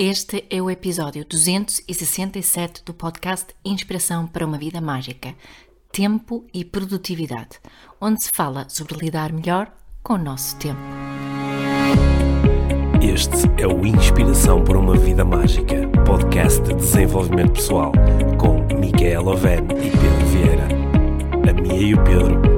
Este é o episódio 267 do podcast Inspiração para uma Vida Mágica Tempo e Produtividade, onde se fala sobre lidar melhor com o nosso tempo. Este é o Inspiração para uma Vida Mágica, podcast de desenvolvimento pessoal, com Micaela Oven e Pedro Vieira. A Mia e o Pedro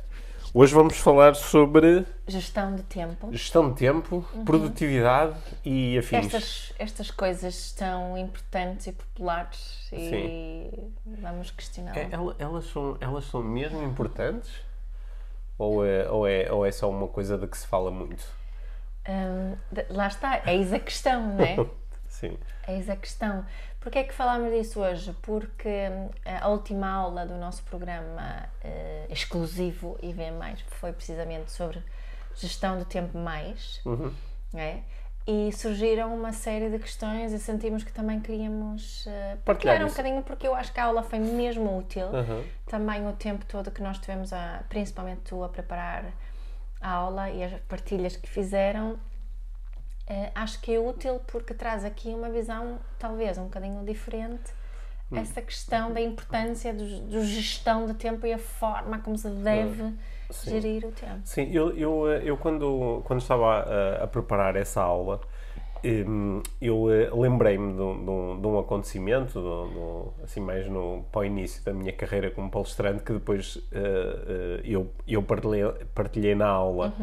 Hoje vamos falar sobre Gestão de tempo. gestão de tempo, produtividade e afins. Estas, estas coisas tão importantes e populares e vamos questioná-las. É, ela- elas, são, elas são mesmo importantes? Ou é, ou, é, ou é só uma coisa de que se fala muito? Hum, lá está, eis a questão, não é? Sim. Eis a questão. Porquê é que falámos disso hoje? Porque hum, a última aula do nosso programa eh, exclusivo IV+, foi precisamente sobre gestão do tempo mais, Uhum. é? E surgiram uma série de questões e sentimos que também queríamos eh, partilhar um bocadinho, porque eu acho que a aula foi mesmo útil. Uhum. Também o tempo todo que nós tivemos, a, principalmente tu, a preparar a aula e as partilhas que fizeram, eh, acho que é útil porque traz aqui uma visão talvez um bocadinho diferente Hum. essa questão da importância do, do gestão do tempo e a forma como se deve Hum. gerir o tempo. Sim, eu, eu, eh, eu quando, quando estava a, a preparar essa aula, eu eh, lembrei-me de, um- de um, acontecimento, de de- assim mais no, para o início da minha carreira como palestrante, que depois eh, eu, eu partilhei, partilhei na aula.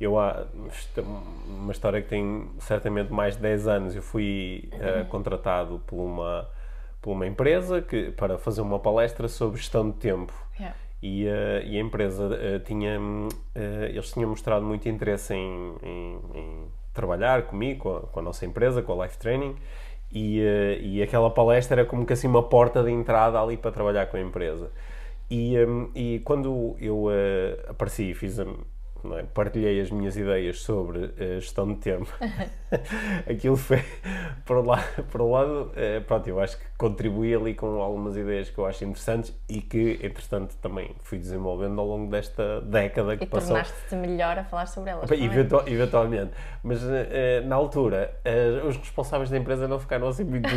Eu há isto é uma história que tem certamente mais de 10 anos. Eu fui eh, contratado por uma, por uma empresa que, para fazer uma palestra sobre gestão de tempo. Yeah. E, eh, e a empresa tinha, eles tinham mostrado muito interesse em, em- em trabalhar comigo, com a, com a nossa empresa, com a Life Training, e, eh, e aquela palestra era como que assim uma porta de entrada ali para trabalhar com a empresa. E, hum, e quando eu eh, apareci e fiz é, partilhei as minhas ideias sobre eh, gestão de tempo, aquilo foi, por um lado, por um lado eh, pronto, eu acho que contribuí ali com algumas ideias que eu acho interessantes e que, entretanto, também fui desenvolvendo ao longo desta década que E passou. tornaste-te melhor a falar sobre elas. Bem, não é? eventu- eventualmente. Mas eh, eh, na altura, eh, os responsáveis da empresa não ficaram assim muito.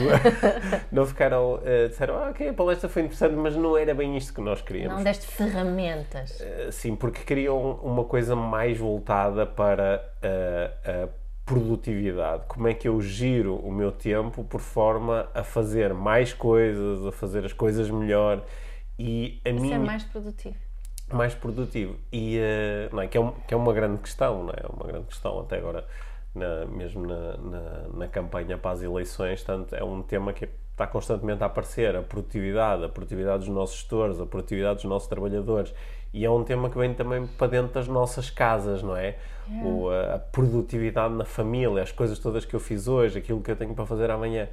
não ficaram. eh, disseram, ah, ok, a palestra foi interessante, mas não era bem isto que nós queríamos. Não deste ferramentas. Eh, Sim, porque queriam uma coisa mais voltada para a, a produtividade. Como é que eu giro o meu tempo por forma a fazer mais coisas, a fazer as coisas melhor e a Ser minha mais produtivo. mais produtivo e eh, não é? Que, é um- que é uma grande questão não é uma grande questão até agora na- mesmo na, na, na campanha para as eleições tanto é um tema que está constantemente a aparecer a produtividade a produtividade dos nossos gestores a produtividade dos nossos trabalhadores e é um tema que vem também para dentro das nossas casas não é o, a, a produtividade na família as coisas todas que eu fiz hoje aquilo que eu tenho para fazer amanhã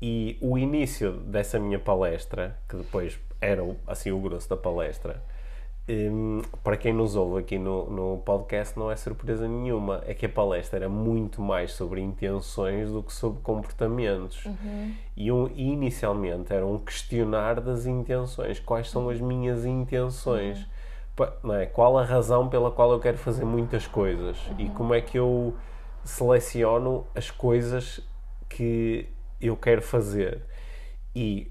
e o início dessa minha palestra que depois era assim o grosso da palestra Hum, para quem nos ouve aqui no, no podcast, não é surpresa nenhuma. É que a palestra era muito mais sobre intenções do que sobre comportamentos. E, um, e inicialmente era um questionar das intenções. Quais são as minhas intenções? Não é? Qual a razão pela qual eu quero fazer muitas coisas? E como é que eu seleciono as coisas que eu quero fazer? E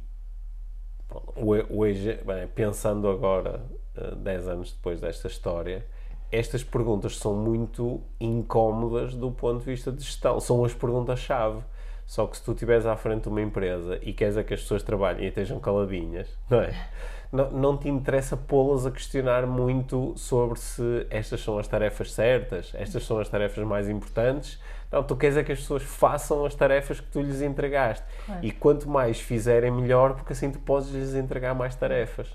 Ho- hoje, bem, pensando agora, eh, 10 anos depois desta história, estas perguntas são muito incómodas do ponto de vista de gestão. São as perguntas-chave. Só que se tu estiveres à frente de uma empresa e queres é que as pessoas trabalhem e estejam caladinhas, não é? Não, não te interessa pô-las a questionar muito sobre se estas são as tarefas certas, estas são as tarefas mais importantes. Não, tu queres é que as pessoas façam as tarefas que tu lhes entregaste. E quanto mais fizerem, melhor, porque assim tu podes lhes entregar mais tarefas.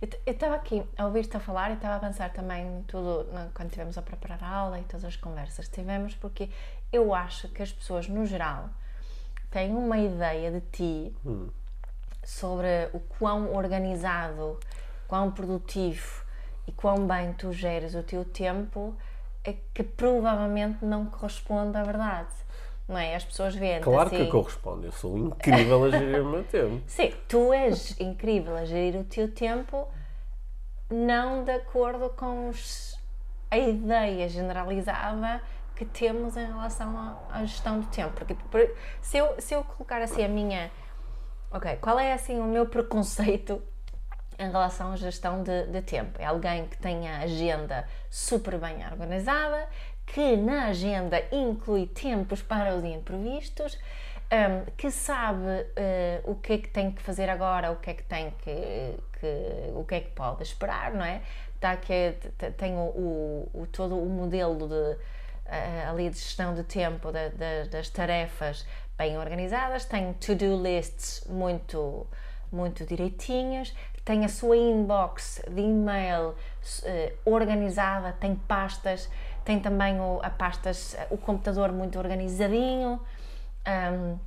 Eu estava aqui a ouvir-te a falar e estava a pensar também tudo na- quando estivemos a preparar a aula e todas as conversas que tivemos, porque eu acho que as pessoas, no geral, têm uma ideia de ti sobre o quão organizado, quão produtivo e quão bem tu geres o teu tempo é que provavelmente não corresponde à verdade. Não é? As pessoas veem Claro assim, que corresponde. Eu sou incrível a gerir o meu tempo. Sim, tu és incrível a gerir o teu tempo, não de acordo com os- a ideia generalizada que temos em relação à, gestão do tempo. Porque por- se eu, se eu colocar assim a minha. Ok, qual é assim o meu preconceito em relação à gestão de, de tempo? É alguém que tenha a agenda super bem organizada, que na agenda inclui tempos para os imprevistos, hum, que sabe eh, o que é que tem que fazer agora, o que é que tem que, que- o que é que pode esperar, não é? Tá que t- tem o, o- o- todo o modelo de eh, ali de gestão de tempo da- da- das tarefas bem organizadas, tem to-do lists muito muito direitinhas, tem a sua inbox de e-mail eh, organizada, tem pastas, tem também o, a pastas, o computador muito organizadinho, hum,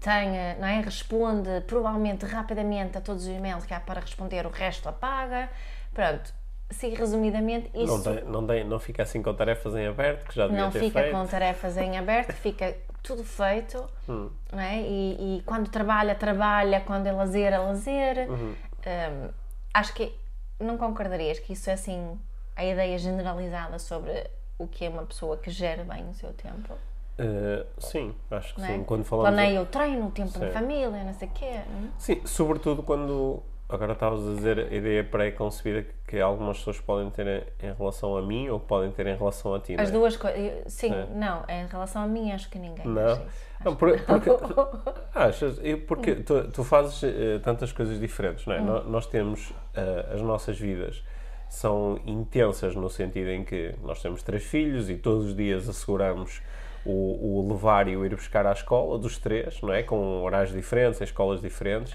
tem, não é? responde provavelmente rapidamente a todos os e-mails que há para responder, o resto apaga. Pronto, sim, resumidamente, isso Não, tem, não, tem, não fica assim com tarefas em aberto, que já devia não fica feito. com tarefas em aberto, fica tudo feito, Hum. não é? E, e quando trabalha, trabalha, quando é lazer, é lazer. Uhum. Hum, acho que não concordarias que isso é assim a ideia generalizada sobre o que é uma pessoa que gera bem o seu tempo. Uh, sim, acho que Não sim. é? Quando falamos. Planeia o treino, o tempo Sim. família, não sei o quê. não é? Sim, sobretudo quando. Agora estavas a dizer a ideia pré-concebida que algumas pessoas podem ter em- relação a mim ou podem ter em relação a ti. As é? duas coisas. Sim, É. não, em relação a mim, acho que ninguém. Não? Não, por- porque, achas, porque tu, tu fazes eh, tantas coisas diferentes, não é? No- Nós, temos eh, as nossas vidas são intensas no sentido em que nós temos três filhos e todos os dias asseguramos o, o levar e o ir buscar à escola dos três, não é? Com horários diferentes, em escolas diferentes.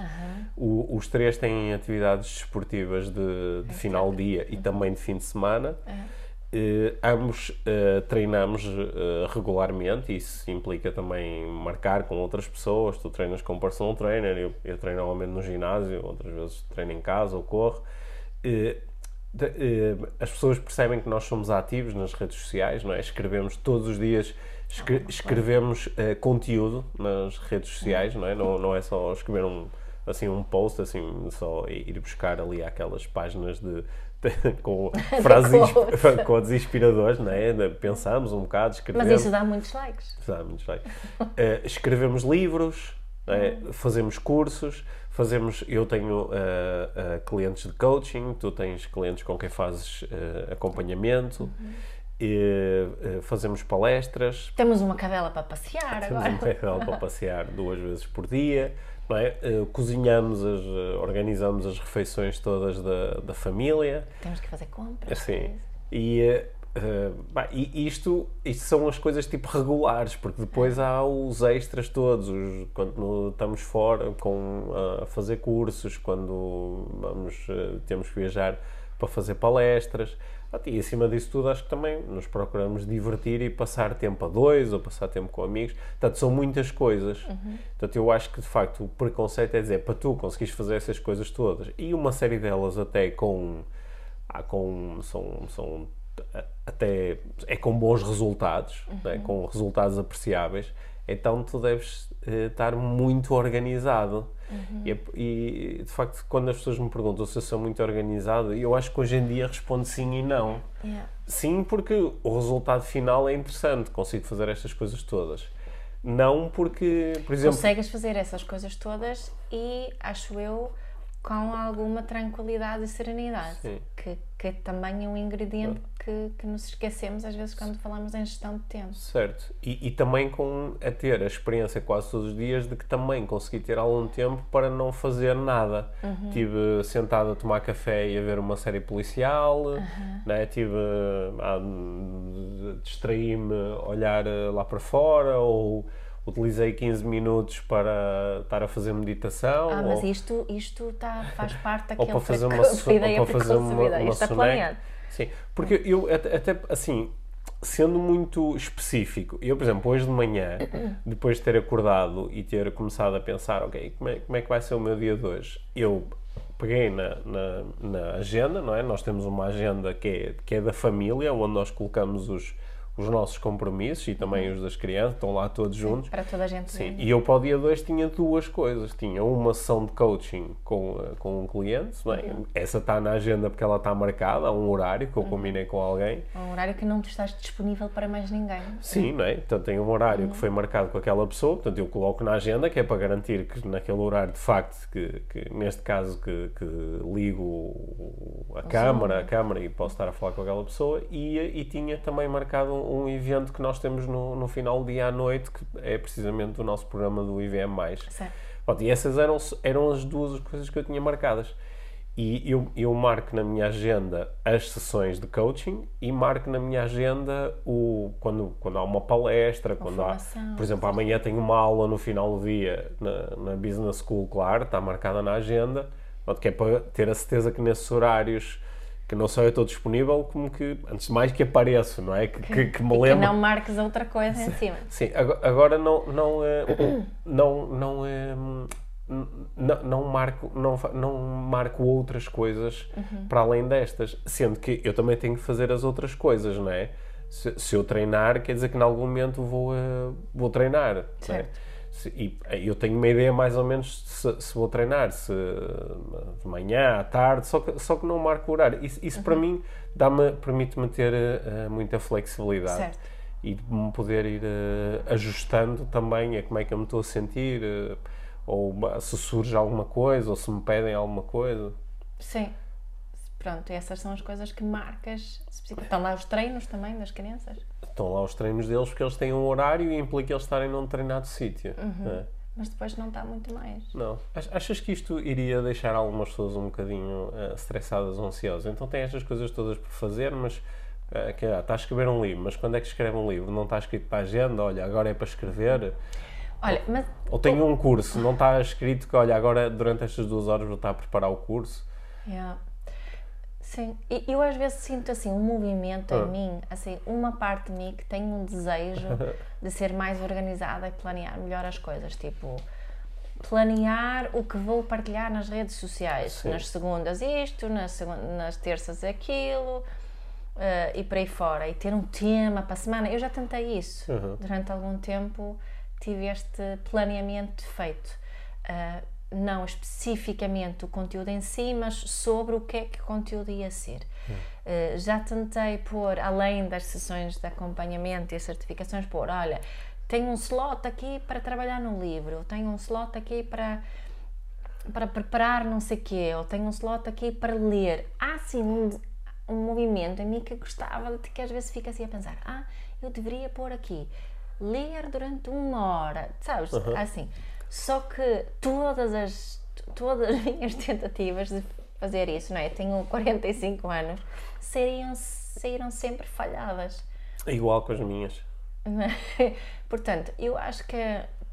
O- os três têm atividades desportivas de, de final de dia e também de fim de semana. Eh, ambos eh, treinamos eh, regularmente, isso implica também marcar com outras pessoas. Tu treinas com um personal trainer, eu, eu treino normalmente no ginásio, outras vezes treino em casa ou corro. De- as pessoas percebem que nós somos ativos nas redes sociais, não é? Escrevemos todos os dias, escre- escrevemos eh, conteúdo nas redes sociais, não é? Não, não é só escrever um, assim, um post, assim, só ir buscar ali aquelas páginas de, de- com frases quotes. insp- com inspiradores, não é? Pensamos um bocado, Mas escrevemos. isso dá muitos likes. Dá muitos likes. Eh, escrevemos livros, é? fazemos cursos, fazemos. Eu tenho eh, eh, clientes de coaching, tu tens clientes com quem fazes acompanhamento, e, eh, fazemos palestras, Temos uma cadela para passear temos agora. um pedal para passear duas vezes por dia, não é? Eh, cozinhamos, as, eh, organizamos as refeições todas da, da família. Temos que fazer compras. Assim, e, bah, e isto, isto são as coisas tipo regulares, porque depois há os extras todos, os- quando estamos fora com, a fazer cursos, quando vamos, temos que viajar para fazer palestras. Ah, E acima disso tudo, acho que também nos procuramos divertir e passar tempo a dois ou passar tempo com amigos. Portanto, são muitas coisas. Portanto, eu acho que de facto o preconceito é dizer para tu conseguires fazer essas coisas todas e uma série delas até com há com são, são até é com bons resultados né? com resultados apreciáveis então tu deves eh, estar muito organizado e, é- e, de facto quando as pessoas me perguntam se eu sou muito organizado eu acho que hoje em dia respondo sim e não Yeah. sim porque o resultado final é interessante consigo fazer estas coisas todas não porque por exemplo Consegues fazer essas coisas todas e, acho eu, com alguma tranquilidade e serenidade. Sim. Que, que também é um ingrediente que, que nos esquecemos às vezes quando falamos em gestão de tempo. Certo. E, e também com a ter a experiência quase todos os dias de que também consegui ter algum tempo para não fazer nada. Tive sentado a tomar café e a ver uma série policial, né? tive a distraí-me a olhar eh, lá para fora ou utilizei 15 minutos para estar a fazer meditação. Ah, mas ou- isto, isto tá, faz parte ou daquele para fazer uma, preconce- so- ou ideia para fazer uma, uma Isto é soneca. planeado. Sim, porque eu até, até, assim, sendo muito específico, eu, por exemplo, hoje de manhã, depois de ter acordado e ter começado a pensar, ok, como é, como é que vai ser o meu dia de hoje? Eu peguei na, na, na agenda, não é? Nós temos uma agenda que é, que é da família, onde nós colocamos os, os nossos compromissos e também os das crianças, estão lá todos juntos. Para toda a gente Sim, e eu para o dia 2 tinha duas coisas. Tinha uma sessão de coaching com, eh, com um cliente, é? Uhum. essa está na agenda porque ela está marcada, há um horário que eu combinei com alguém. Um horário que não estás disponível para mais ninguém. Sim, não é? Então tem um horário que foi marcado com aquela pessoa, portanto eu coloco na agenda, que é para garantir que naquele horário, de facto, que, que neste caso que, que ligo a câmara, a câmara e posso estar a falar com aquela pessoa, e, e tinha também marcado um, um evento que nós temos no, no final do dia à noite, que é precisamente o nosso programa do IVM+. Certo. Pronto, e essas eram, eram as duas coisas que eu tinha marcadas. E eu, eu marco na minha agenda as sessões de coaching e marco na minha agenda o, quando, quando há uma palestra, quando há, formação, por exemplo, amanhã tenho uma aula no final do dia na, na Business School, claro, está marcada na agenda, que é para ter a certeza que nesses horários que não só eu estou disponível, como que, antes de mais, que apareço, não é? Que, que, que me E que lembro. não marques outra coisa em cima. Sim, ago- agora não não eh, não não eh, não, não marco não, não marco outras coisas Uhum. para além destas, sendo que eu também tenho que fazer as outras coisas, não é? Se, se eu treinar, quer dizer que em algum momento vou eh, vou treinar, não é? Se- E eh, eu tenho uma ideia mais ou menos se, se vou treinar, se de manhã, à tarde, só que, só que não marco o horário. Isso, isso Uhum. para mim dá-me, permite-me ter eh, muita flexibilidade Certo. e de me poder ir eh, ajustando também a como é que eu me estou a sentir, eh, ou se surge alguma coisa, ou se me pedem alguma coisa. Sim. Pronto, essas são as coisas que marcas. Estão lá os treinos também das crianças. Estão lá os treinos deles porque eles têm um horário e implica eles estarem num determinado sítio. não é? Mas depois não está muito mais. Não. Ach- Achas que isto iria deixar algumas pessoas um bocadinho eh, estressadas ou ansiosas? Então tem estas coisas todas por fazer, mas eh, que, ah, está a escrever um livro, mas quando é que escreve um livro? Não está escrito para a agenda, olha, agora é para escrever. Olha, mas Ou tem um curso, não está escrito que, olha, agora durante estas duas horas vou estar a preparar o curso. Yeah. Sim, e eu às vezes sinto assim um movimento Ah. em mim, assim, uma parte de mim que tem um desejo de ser mais organizada e planear melhor as coisas, tipo planear o que vou partilhar nas redes sociais, Sim. nas segundas isto, nas, nas terças aquilo eh, e por aí fora, e ter um tema para a semana. Eu já tentei isso Uhum. durante algum tempo, tive este planeamento feito. Ah, não especificamente o conteúdo em si, mas sobre o que é que o conteúdo ia ser. Uh, já tentei pôr, além das sessões de acompanhamento e certificações, pôr, olha, tenho um slot aqui para trabalhar no livro, tenho um slot aqui para para preparar não sei quê, ou tenho um slot aqui para ler. Há assim um, um movimento em mim que gostava de que às vezes fica assim a pensar, ah, eu deveria pôr aqui, ler durante uma hora, sabes? Assim. Só que todas as, todas as minhas tentativas de fazer isso, não é? Tenho 45 anos, saíram, saíram sempre falhadas. É igual com as minhas. Portanto, eu acho que,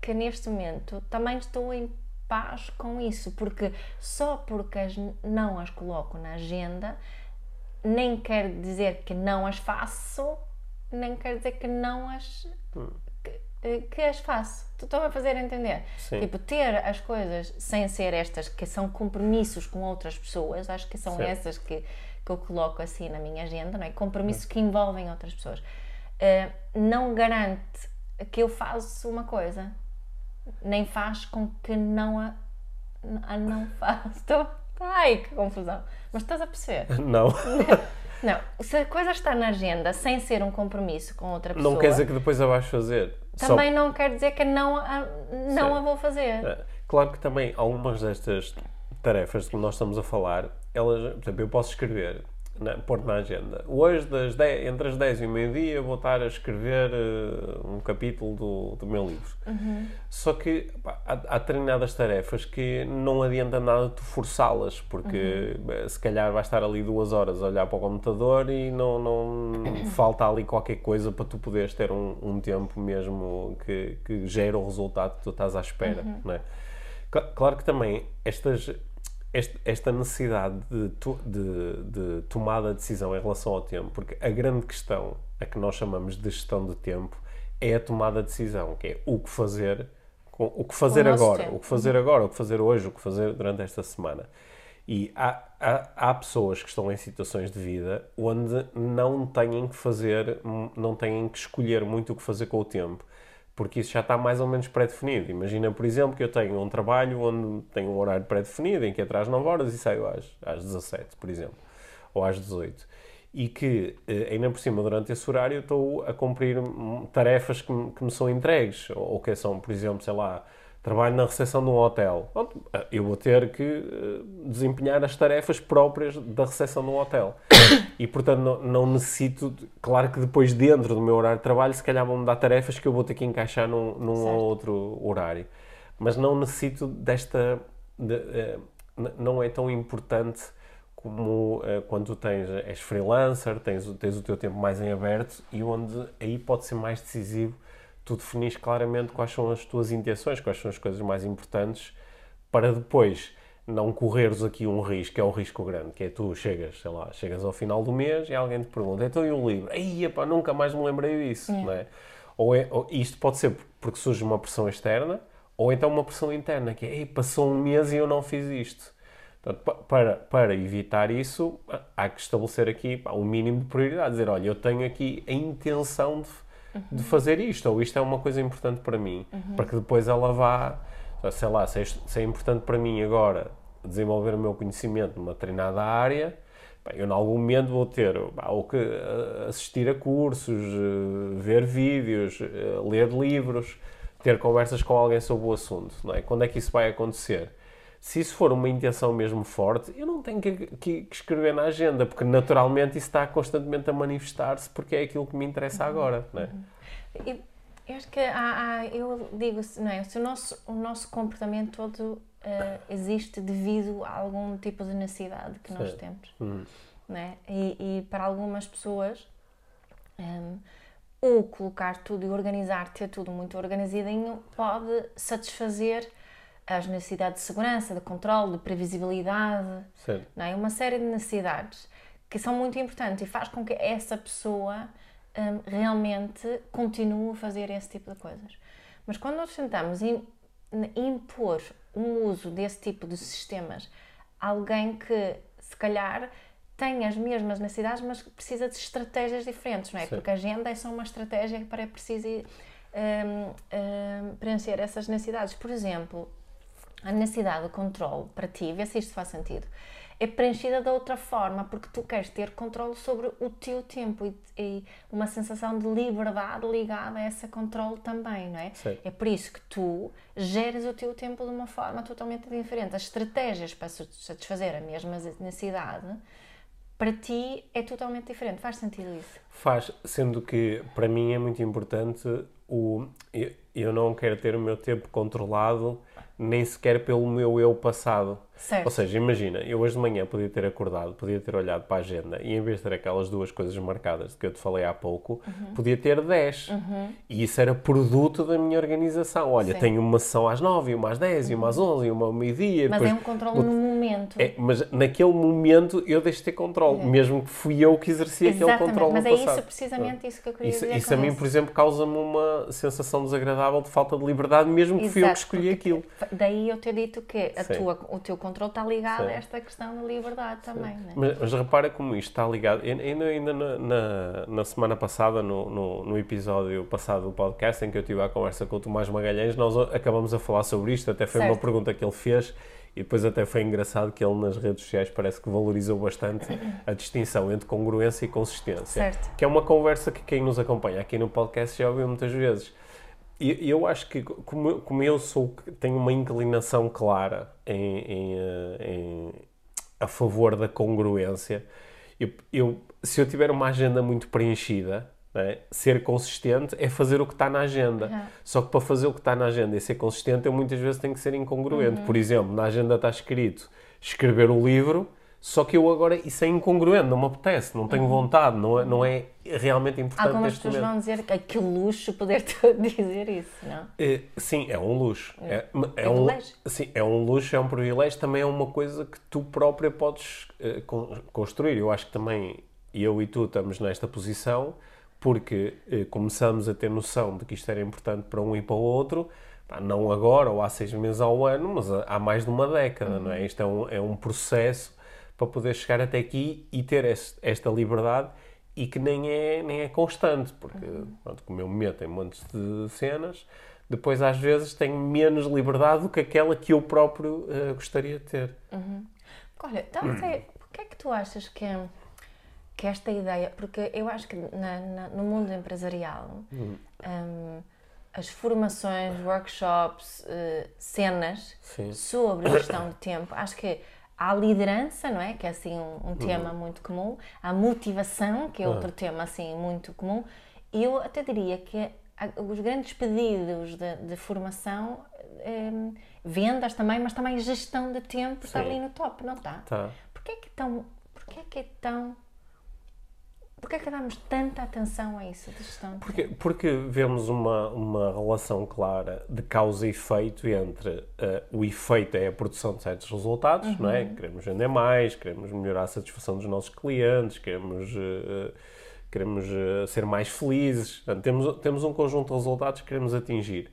que neste momento também estou em paz com isso, porque só porque as, não as coloco na agenda, nem quer dizer que não as faço, nem quer dizer que não as. Que, que as faço. Estás a fazer entender? Sim. Tipo, ter as coisas sem ser estas que são compromissos com outras pessoas, acho que são Certo. essas que, que eu coloco assim na minha agenda, não é? Compromissos que envolvem outras pessoas. Uh, não garante que eu faço uma coisa, nem faz com que não a, a não faço. Estou. Ai, que confusão. Mas estás a perceber? Não. Não, se a coisa está na agenda sem ser um compromisso com outra pessoa, Não quer dizer que depois a vais fazer. Só- também não quer dizer que não a, não Sim. a vou fazer. É, Claro que também algumas destas tarefas de que nós estamos a falar, elas, por exemplo, eu posso escrever, na, pôr na agenda. Hoje, das 10 entre as 10 e o meio-dia, vou estar a escrever eh, um capítulo do, do meu livro. Só que pá, há, há determinadas tarefas que não adianta nada tu forçá-las, porque eh, se calhar vais estar ali duas horas a olhar para o computador e não, não falta ali qualquer coisa para tu poderes ter um, um tempo mesmo que, que gere o resultado que tu estás à espera. Não é? Cla- Claro que também estas, este- esta necessidade de, to- de- de tomada de decisão em relação ao tempo, porque a grande questão, a que nós chamamos de gestão de tempo, é a tomada de decisão, que é o que fazer, com, o que fazer nosso agora, tempo. o que fazer agora, o que fazer hoje, o que fazer durante esta semana. E há, há, há, pessoas que estão em situações de vida onde não têm que fazer, não têm que escolher muito o que fazer com o tempo, porque isso já está mais ou menos pré-definido. Imagina, por exemplo, que eu tenho um trabalho onde tenho um horário pré-definido, em que atrás 9 horas e saio às, às 17, por exemplo, ou às 18 e que, eh, ainda por cima, durante esse horário, estou a cumprir tarefas que me, que me são entregues, ou que são, por exemplo, sei lá, trabalho na recepção de um hotel. Eh, eu vou ter que eh, desempenhar as tarefas próprias da recepção de um hotel. E, portanto, não, não necessito. Claro que depois, dentro do meu horário de trabalho, se calhar vão-me dar tarefas que eu vou ter que encaixar num, num ou outro horário. Mas não necessito desta. De, não é tão importante como uh, quando tu tens, és freelancer, tens, tens o teu tempo mais em aberto e onde aí pode ser mais decisivo tu definis claramente quais são as tuas intenções, quais são as coisas mais importantes para depois não correres aqui um risco, que é o risco grande, que é tu chegas, sei lá, chegas ao final do mês e alguém te pergunta, então e o livro? Aí, pá, nunca mais me lembrei disso, é. não é? Ou, é, ou isto pode ser porque surge uma pressão externa, ou então uma pressão interna, que é, Ei, passou um mês e eu não fiz isto. Portanto, para, para evitar isso, há que estabelecer aqui pá, um mínimo de prioridade. Dizer, olha, eu tenho aqui a intenção de, uhum. de fazer isto, ou isto é uma coisa importante para mim, uhum. para que depois ela vá, sei lá, se é, se é, importante para mim agora desenvolver o meu conhecimento numa treinada área, bem, eu em algum momento vou ter ou que assistir a cursos, eh, ver vídeos, eh, ler livros, ter conversas com alguém sobre o assunto. Não é? Quando é que isso vai acontecer? Se isso for uma intenção mesmo forte, eu não tenho que, que, que escrever na agenda, porque naturalmente isso está constantemente a manifestar-se porque é aquilo que me interessa agora. Não é? Uhum. Eu acho que há, há, eu digo, não é? Se o nosso, o nosso comportamento todo uh, existe devido a algum tipo de necessidade que nós Sim. temos. Uhum. Não é? e, e, para algumas pessoas, um, ehm, o colocar tudo e organizar, ter tudo muito organizadinho, pode satisfazer as necessidades de segurança, de controle, de previsibilidade, não é? uma série de necessidades que são muito importantes e faz com que essa pessoa um, realmente continue a fazer esse tipo de coisas. Mas quando nós tentamos impor um uso desse tipo de sistemas a alguém que se calhar tem as mesmas necessidades, mas precisa de estratégias diferentes, não é? Porque a agenda é só uma estratégia para preciso um, um, preencher essas necessidades. Por exemplo, a necessidade de controle para ti, vê se isto faz sentido, é preenchida de outra forma, porque tu queres ter controle sobre o teu tempo e, e uma sensação de liberdade ligada a esse controle também, não é? Sim. É por isso que tu geres o teu tempo de uma forma totalmente diferente. As estratégias para satisfazer a mesma necessidade para ti é totalmente diferente. Faz sentido isso? Faz, sendo que para mim é muito importante o eu, eu não quero ter o meu tempo controlado nem sequer pelo meu eu passado. Certo. Ou seja, imagina, eu hoje de manhã podia ter acordado, podia ter olhado para a agenda e em vez de ter aquelas duas coisas marcadas que eu te falei há pouco, uhum. podia ter 10. Uhum. E isso era produto da minha organização. Olha, Sim. tenho uma sessão às 9, uma às 10, uhum. uma às 11, e uma ao meio-dia. Mas depois... é um controle no momento. É, mas naquele momento eu deixo de ter controle, uhum. mesmo que fui eu que exerci Exatamente. aquele controle mas no é passado. isso, precisamente isso que eu queria isso, dizer Isso a mim, isso. por exemplo, causa-me uma sensação desagradável de falta de liberdade, mesmo que Exato, fui eu que escolhi aquilo. Daí eu ter dito que a tua, o teu controle está ligado Sim. a esta questão da liberdade também. Né? Mas, mas, repara como isto está ligado. Ainda, ainda na, na, na semana passada, no, no, no, episódio passado do podcast, em que eu tive a conversa com o Tomás Magalhães, nós acabamos a falar sobre isto. Até foi certo. uma pergunta que ele fez. E depois até foi engraçado que ele nas redes sociais parece que valorizou bastante a distinção entre congruência e consistência. Certo. Que é uma conversa que quem nos acompanha aqui no podcast já ouviu muitas vezes. E eu acho que, como, como eu sou, tenho uma inclinação clara em, em, eh, em a favor da congruência, eu, eu, se eu tiver uma agenda muito preenchida, é? ser consistente é fazer o que está na agenda. Uhum. Só que para fazer o que está na agenda e ser consistente, eu muitas vezes tenho que ser incongruente. Uhum. Por exemplo, na agenda está escrito escrever o livro só que eu agora, isso é incongruente, não me apetece, não tenho uhum. vontade, não é, não é realmente importante Algumas pessoas momento. vão dizer que, que luxo poder dizer isso, não? É, sim, é um luxo. É, é, é um, sim, é um luxo, é um privilégio, também é uma coisa que tu própria podes uh, construir. Eu acho que também eu e tu estamos nesta posição porque uh, começamos a ter noção de que isto era importante para um e para o outro, não agora ou há seis meses ao ano, mas há mais de uma década, não é? Isto é um, é um processo para poder chegar até aqui e ter esta liberdade e que nem é, nem é constante, porque pronto, como eu me meto em montes de cenas, depois às vezes tenho menos liberdade do que aquela que eu próprio uh, gostaria de ter. Uhum. Olha, então, hum. porquê é que tu achas que, que esta ideia, porque eu acho que na, na, no mundo empresarial hum. um, as formações, workshops, uh, cenas Sim. sobre gestão de tempo, acho que há liderança, não é? Que é assim um, um tema uhum. muito comum, há motivação, que é outro uhum. tema assim muito comum, eu até diria que os grandes pedidos de, de formação, é, vendas também, mas também gestão de tempo Sim. está ali no top, não está? Tá. Porquê é que, tão, porquê é que é tão Porquê é que damos tanta atenção a isso de gestão? Porque, porque vemos uma, uma relação clara de causa e efeito entre uh, o efeito é a produção de certos resultados, uhum. não é? Uhum. Queremos vender mais, queremos melhorar a satisfação dos nossos clientes, queremos, uh, queremos uh, ser mais felizes. Portanto, temos, temos um conjunto de resultados que queremos atingir.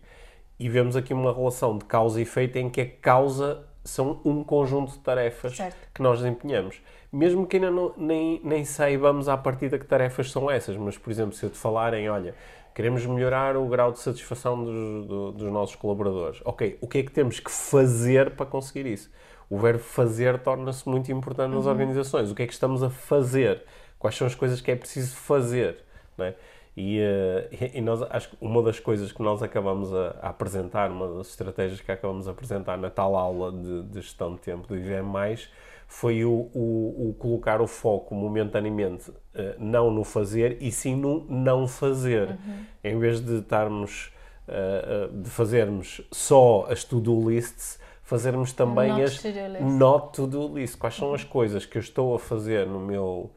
E vemos aqui uma relação de causa e efeito em que a causa são um conjunto de tarefas certo. que nós desempenhamos mesmo que ainda não, nem, nem saibamos à partida que tarefas são essas, mas, por exemplo, se eu te falarem, olha, queremos melhorar o grau de satisfação dos, do, dos nossos colaboradores. Ok, o que é que temos que fazer para conseguir isso? O verbo fazer torna-se muito importante nas uhum. organizações. O que é que estamos a fazer? Quais são as coisas que é preciso fazer? Não é? E, uh, e, nós, acho que uma das coisas que nós acabamos a, a, apresentar, uma das estratégias que acabamos a apresentar na tal aula de, de gestão de tempo do IVM, foi o, o, o colocar o foco momentaneamente uh, não no fazer e sim no não fazer. Uhum. Em vez de estarmos, uh, de fazermos só as to-do lists, fazermos também not as to not to-do lists. Quais são uhum. as coisas que eu estou a fazer no meu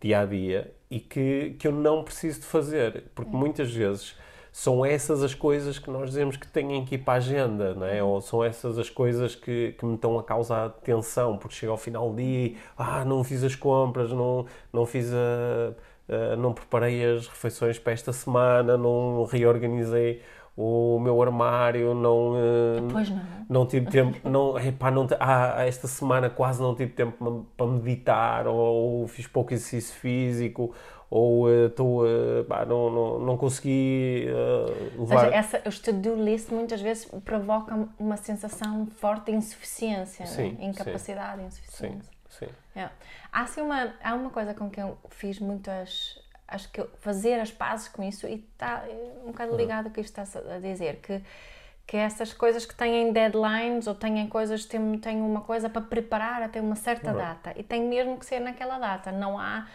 dia a dia e que, que eu não preciso de fazer? Porque uhum. muitas vezes são essas as coisas que nós dizemos que têm que ir para a agenda, não é? Ou são essas as coisas que, que me estão a causar tensão, porque chega ao final do dia e, ah, não fiz as compras, não, não fiz a, a, não preparei as refeições para esta semana, não reorganizei o meu armário, não, Depois não. não tive tempo, não, epá, não, ah, esta semana quase não tive tempo para meditar, ou, ou fiz pouco exercício físico, ou eh, estou uh, uh, não, não, não consegui uh, levar... Ou seja, essa, o to-do list muitas vezes provoca uma sensação forte de insuficiência, né? sim, né? incapacidade, sim, insuficiência. Sim, sim. É. Há, assim, uma, há uma coisa com que eu fiz muitas... Acho que fazer as pazes com isso e está um bocado uhum. ligado ao que isto está a dizer, que que é essas coisas que têm deadlines ou têm coisas, têm, têm uma coisa para preparar até uma certa uhum. data e tem mesmo que ser naquela data, não há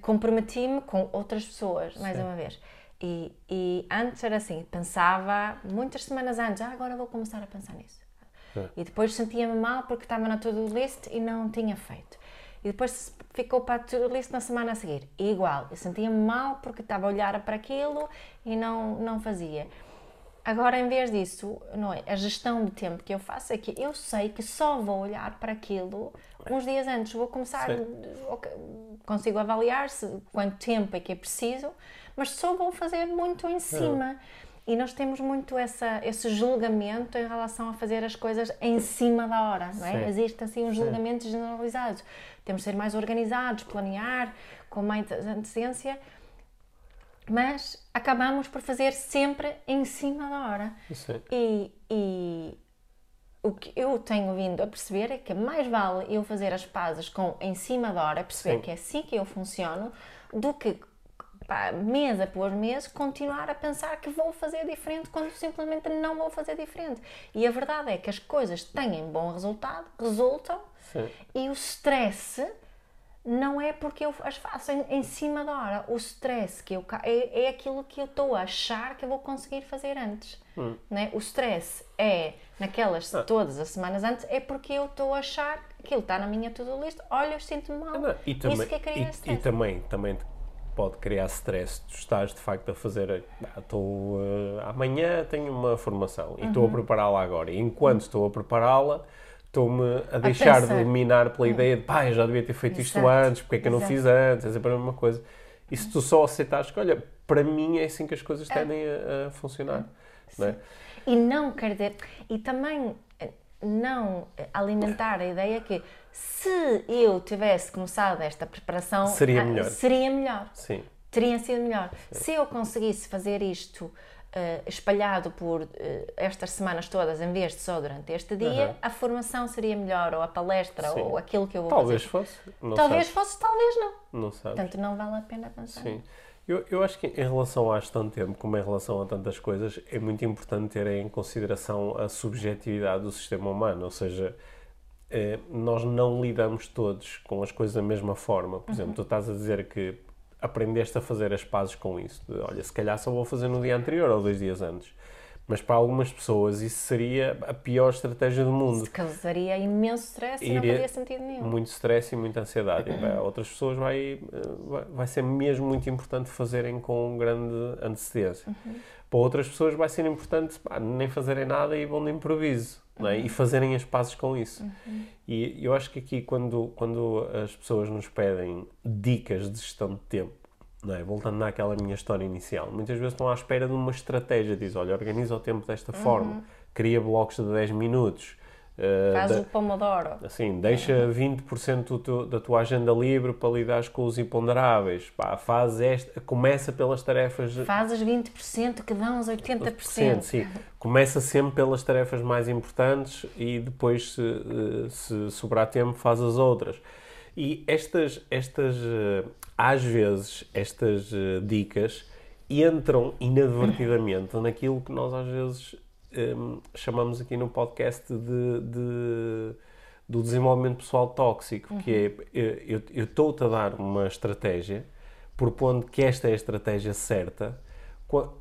comprometi-me com outras pessoas, mais Sim. uma vez. E, e, antes era assim, pensava muitas semanas antes, ah, agora vou começar a pensar nisso. É. E depois sentia-me mal porque estava na to-do list e não tinha feito. E depois ficou para a to-do list na semana a seguir. E igual, eu sentia-me mal porque estava a olhar para aquilo e não, não fazia. Agora, em vez disso, não é? a gestão de tempo que eu faço é que eu sei que só vou olhar para aquilo uns dias antes. Vou começar, okay, consigo avaliar se, quanto tempo é que é preciso, mas só vou fazer muito em cima. É. E nós temos muito essa, esse julgamento em relação a fazer as coisas em cima da hora, não é? Existe assim um julgamento Sim. generalizado. Temos de ser mais organizados, planear com mais antecedência mas acabamos por fazer sempre em cima da hora. E, e, o que eu tenho vindo a perceber é que mais vale eu fazer as pazes com em cima da hora, perceber Sim. que é assim que eu funciono, do que pá, mês após mês continuar a pensar que vou fazer diferente quando simplesmente não vou fazer diferente. E a verdade é que as coisas têm bom resultado, resultam, Sim. e o stress não é porque eu as faço em, em cima da hora. O stress que eu é, é aquilo que eu estou a achar que eu vou conseguir fazer antes. Hum. Né? O stress é naquelas ah. todas as semanas antes, é porque eu estou a achar que aquilo está na minha to-do list. Olha, eu sinto-me mal. Ah, e também, Isso que é criar e, stress. E também, também pode criar stress. Tu estás de facto a fazer. Ah, estou, uh, amanhã tenho uma formação e estou a uhum. prepará-la agora. E enquanto estou a prepará-la estou-me a deixar a de dominar pela hum. ideia de pai já devia ter feito Exato. isto antes, porque é que eu não fiz antes, é sempre a mesma coisa. E se tu só aceitares que, olha, para mim é assim que as coisas tendem a, a funcionar. Não é? E não quer dizer. E também eh, não alimentar a ideia que se eu tivesse começado esta preparação Seria ah, melhor. seria melhor. Sim. Teria sido melhor. Se eu conseguisse fazer isto eh, espalhado por eh, estas semanas todas, em vez de só durante este dia, Uhum. a formação seria melhor, ou a palestra, Sim. ou aquilo que eu vou Talvez fazer. fosse. Talvez sabes. fosse, talvez não. Não sabes. Portanto, não vale a pena pensar. Sim. Eu, eu acho que em relação a tanto tempo, como em relação a tantas coisas, é muito importante ter em consideração a subjetividade do sistema humano, ou seja, eh, nós não lidamos todos com as coisas da mesma forma. Por exemplo, tu estás a dizer que aprendeste a fazer as pazes com isso. De, olha, se calhar só vou fazer no dia anterior ou dois dias antes. Mas para algumas pessoas isso seria a pior estratégia do mundo. Se causaria imenso stress e não faria sentido nenhum. muito stress e muita ansiedade. E para outras pessoas vai, eh, vai, vai ser mesmo muito importante fazerem com grande antecedência. Para outras pessoas vai ser importante pá, nem fazerem nada e vão de improviso. é? E fazerem as pazes com isso. E eu acho que aqui, quando, quando as pessoas nos pedem dicas de gestão de tempo, é? voltando naquela minha história inicial, muitas vezes estão à espera de uma estratégia. Diz: olha, organiza o tempo desta forma, cria blocos de 10 minutos. Eh, Faz da- o pomodoro. Assim, deixa 20% do teu- da tua agenda livre para lidares com os imponderáveis. Pá, faz esta, começa pelas tarefas. Faz os 20% que dão os 80%. Sim, começa sempre pelas tarefas mais importantes e depois, se, eh, se sobrar tempo, faz as outras. E estas, estas eh, às vezes, estas dicas entram inadvertidamente naquilo que nós às vezes em, chamamos aqui no podcast de, de- do desenvolvimento pessoal tóxico, que é eh, eu estou-te a dar uma estratégia, propondo que esta é a estratégia certa,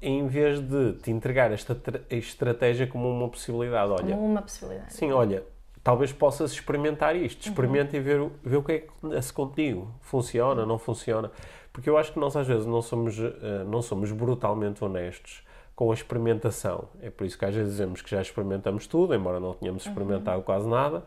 em vez de te entregar esta tra- estratégia como uma possibilidade. Olha, Como uma possibilidade. Sim, olha, talvez possas experimentar isto. Experimenta e ver, o- ver o que é que acontece contigo. Funciona, não funciona? Porque eu acho que nós às vezes não somos, eh, não somos brutalmente honestos com a experimentação. É por isso que às vezes dizemos que já experimentamos tudo, embora não tenhamos experimentado quase nada,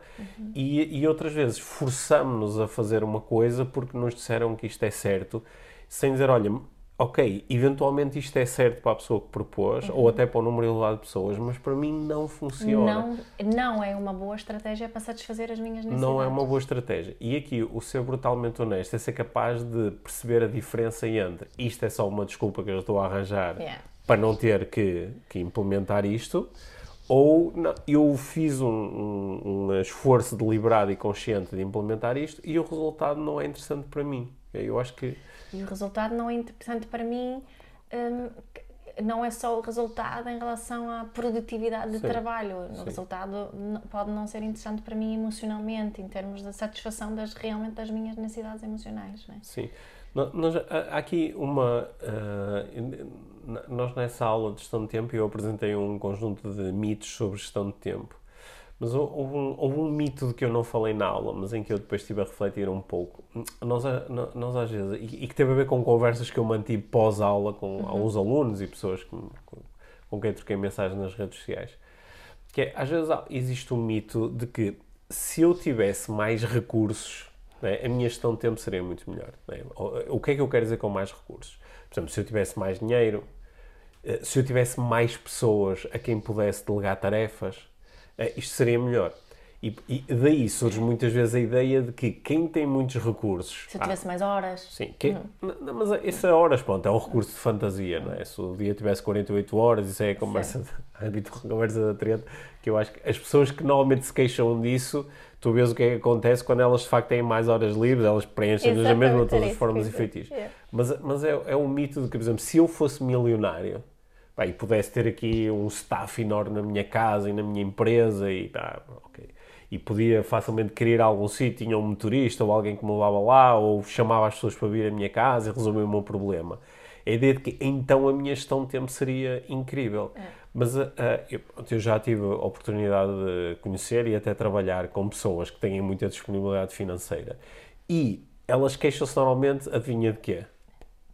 e, e outras vezes forçamos-nos a fazer uma coisa porque nos disseram que isto é certo, sem dizer, olha, ok, eventualmente isto é certo para a pessoa que propôs, ou até para o número elevado de pessoas, mas para mim não funciona. Não, não é uma boa estratégia para satisfazer as minhas necessidades. Não é uma boa estratégia. E aqui, o ser brutalmente honesto é ser capaz de perceber a diferença entre isto é só uma desculpa que eu estou a arranjar Yeah. Para não ter que, que implementar isto, ou não, eu fiz um, um- um esforço deliberado e consciente de implementar isto e o resultado não é interessante para mim. Eu acho que E o resultado não é interessante para mim, hum, não é só o resultado em relação à produtividade de Sim, trabalho. O sim. resultado pode não ser interessante para mim emocionalmente, em termos da satisfação das, realmente das minhas necessidades emocionais. Não é? Sim. Nós, há aqui uma. n- nós, nessa aula de gestão de tempo, eu apresentei um conjunto de mitos sobre gestão de tempo. Mas hou- houve um, houve um mito de que eu não falei na aula, mas em que eu depois estive a refletir um pouco. Nós, nós às vezes. E, e que teve a ver com conversas que eu mantive pós-aula com alguns alunos e pessoas que com, com quem troquei mensagens nas redes sociais. Que é, às vezes existe um mito de que se eu tivesse mais recursos, né, a minha gestão de tempo seria muito melhor. né? O, que é que eu quero dizer com mais recursos? Por exemplo, se eu tivesse mais dinheiro, eh, se eu tivesse mais pessoas a quem pudesse delegar tarefas, eh, isto seria melhor. E, e daí surge muitas vezes a ideia de que quem tem muitos recursos. Se eu ah, tivesse mais horas, Sim, que, n- n- mas esse é horas, pronto, é um recurso de fantasia, não é? Se o dia tivesse 48 horas, isso é a conversa, a habitual conversa da treta, que eu acho que as pessoas que normalmente se queixam disso, tu vês o que é que acontece quando elas de facto têm mais horas livres, elas preenchem a mesma todas as formas e feitiços. Yeah. Mas, mas é, é um mito de que, por exemplo, se eu fosse milionário, pá, e pudesse ter aqui um staff enorme na minha casa e na minha empresa e pá, ok. E podia facilmente querer algum sítio, tinha um motorista ou alguém que me levava lá, ou chamava as pessoas para vir à minha casa e resolver o meu problema. A ideia de que então a minha gestão de tempo seria incrível. Mas ah, eu, eu já tive a oportunidade de conhecer e até trabalhar com pessoas que têm muita disponibilidade financeira. E elas queixam-se normalmente, adivinha de quê?